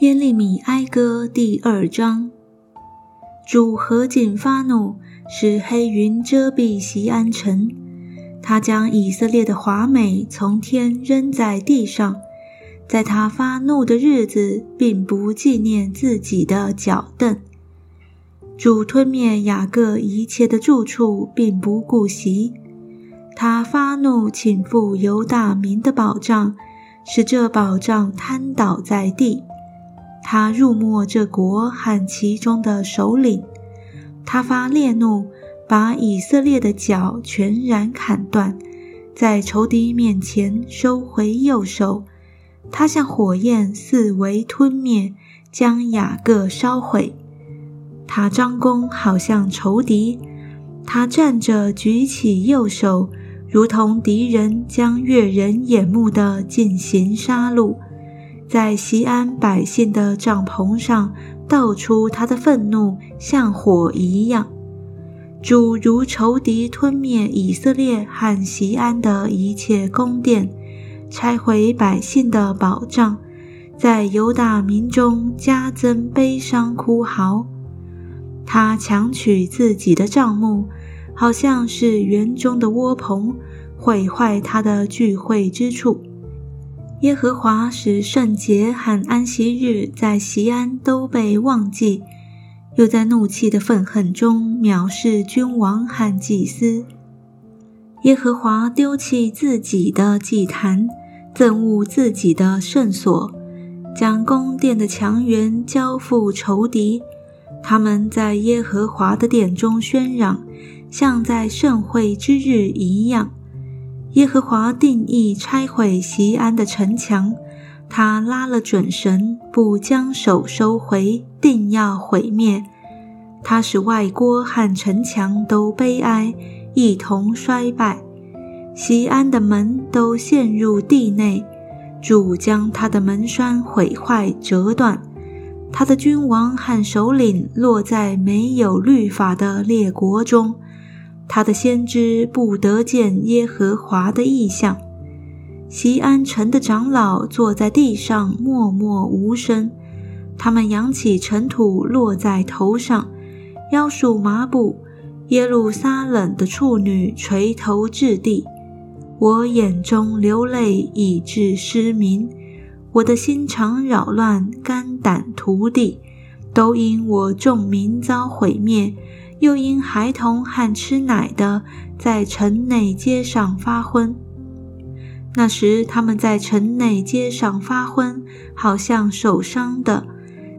耶利米哀歌第二章：主何竟发怒，使黑云遮蔽西安城。他将以色列的华美从天扔在地上，在他发怒的日子，并不纪念自己的脚凳。主吞灭雅各一切的住处，并不顾惜。他发怒倾覆犹大民的宝藏，使这宝藏瘫倒在地。他入没这国和其中的首领，他发烈怒，把以色列的脚全然砍断，在仇敌面前收回右手。他像火焰四围吞灭，将雅各烧毁。他张弓，好像仇敌；他站着举起右手，如同敌人将越人眼目的进行杀戮。在西安百姓的帐篷上倒出他的愤怒，像火一样。主如仇敌吞灭以色列和西安的一切宫殿，拆毁百姓的宝藏，在犹大民中加增悲伤哭嚎。他强取自己的帐幕，好像是园中的窝棚，毁坏他的聚会之处。耶和华使圣洁和安息日在西安都被忘记，又在怒气的愤恨中藐视君王和祭司。耶和华丢弃自己的祭坛，憎恶自己的圣所，将宫殿的墙垣交付仇敌。他们在耶和华的殿中喧嚷，像在盛会之日一样。耶和华定义拆毁西安的城墙，他拉了准绳，不将手收回，定要毁灭。他使外郭和城墙都悲哀，一同衰败。西安的门都陷入地内，主将他的门栓毁坏折断，他的君王和首领落在没有律法的列国中。他的先知不得见耶和华的异象。西安城的长老坐在地上默默无声，他们扬起尘土落在头上，腰束麻布。耶路撒冷的处女垂头置地，我眼中流泪以致失明，我的心肠扰乱，肝胆涂地，都因我众民遭毁灭。又因孩童和吃奶的在城内街上发昏，那时他们在城内街上发昏，好像受伤的，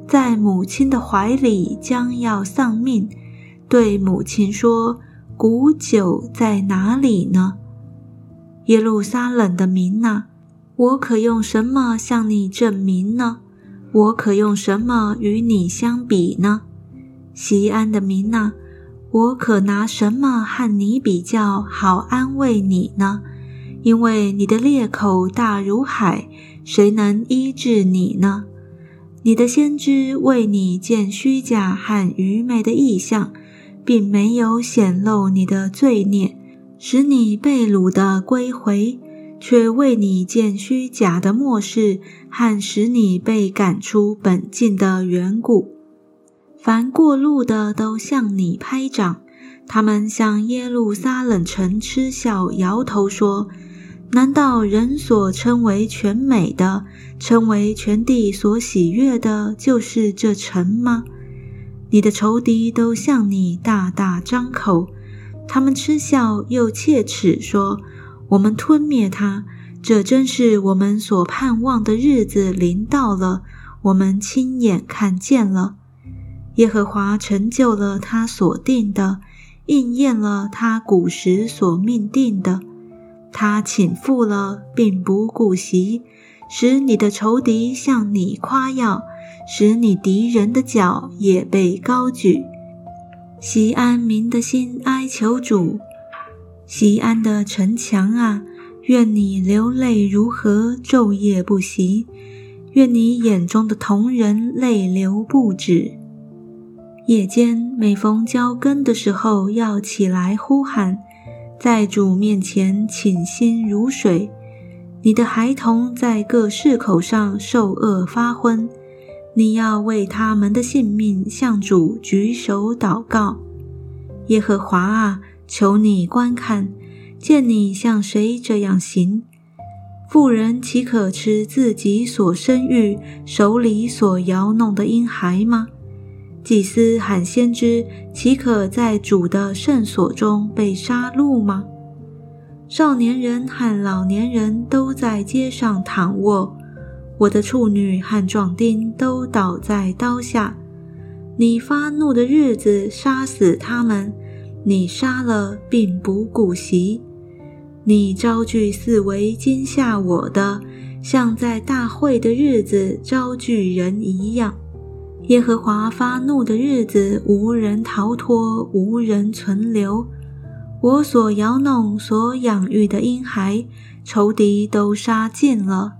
在母亲的怀里将要丧命，对母亲说：“古酒在哪里呢？”耶路撒冷的民呐，我可用什么向你证明呢？我可用什么与你相比呢？西安的民呐！我可拿什么和你比较好安慰你呢？因为你的裂口大如海，谁能医治你呢？你的先知为你见虚假和愚昧的意象，并没有显露你的罪孽，使你被掳的归回，却为你见虚假的末世和使你被赶出本境的缘故。凡过路的都向你拍掌，他们向耶路撒冷城嗤笑，摇头说：“难道人所称为全美的，称为全地所喜悦的，就是这城吗？”你的仇敌都向你大大张口，他们嗤笑又切齿说：“我们吞灭他，这真是我们所盼望的日子临到了，我们亲眼看见了。”耶和华成就了他所定的，应验了他古时所命定的。他倾覆了，并不顾惜，使你的仇敌向你夸耀，使你敌人的脚也被高举。西安民的心哀求主，西安的城墙啊，愿你流泪如何，昼夜不息；愿你眼中的同人泪流不止。夜间每逢交更的时候，要起来呼喊，在主面前倾心如水。你的孩童在各市口上受饿发昏，你要为他们的性命向主举手祷告。耶和华啊，求你观看，见你像谁这样行？妇人岂可吃自己所生育、手里所摇弄的婴孩吗？祭司喊先知岂可在主的圣所中被杀戮吗？少年人和老年人都在街上躺卧，我的处女和壮丁都倒在刀下。你发怒的日子杀死他们，你杀了并不顾惜。你招聚四围惊吓我的，像在大会的日子招聚人一样。耶和华发怒的日子，无人逃脱，无人存留。我所摇弄、所养育的婴孩，仇敌都杀尽了。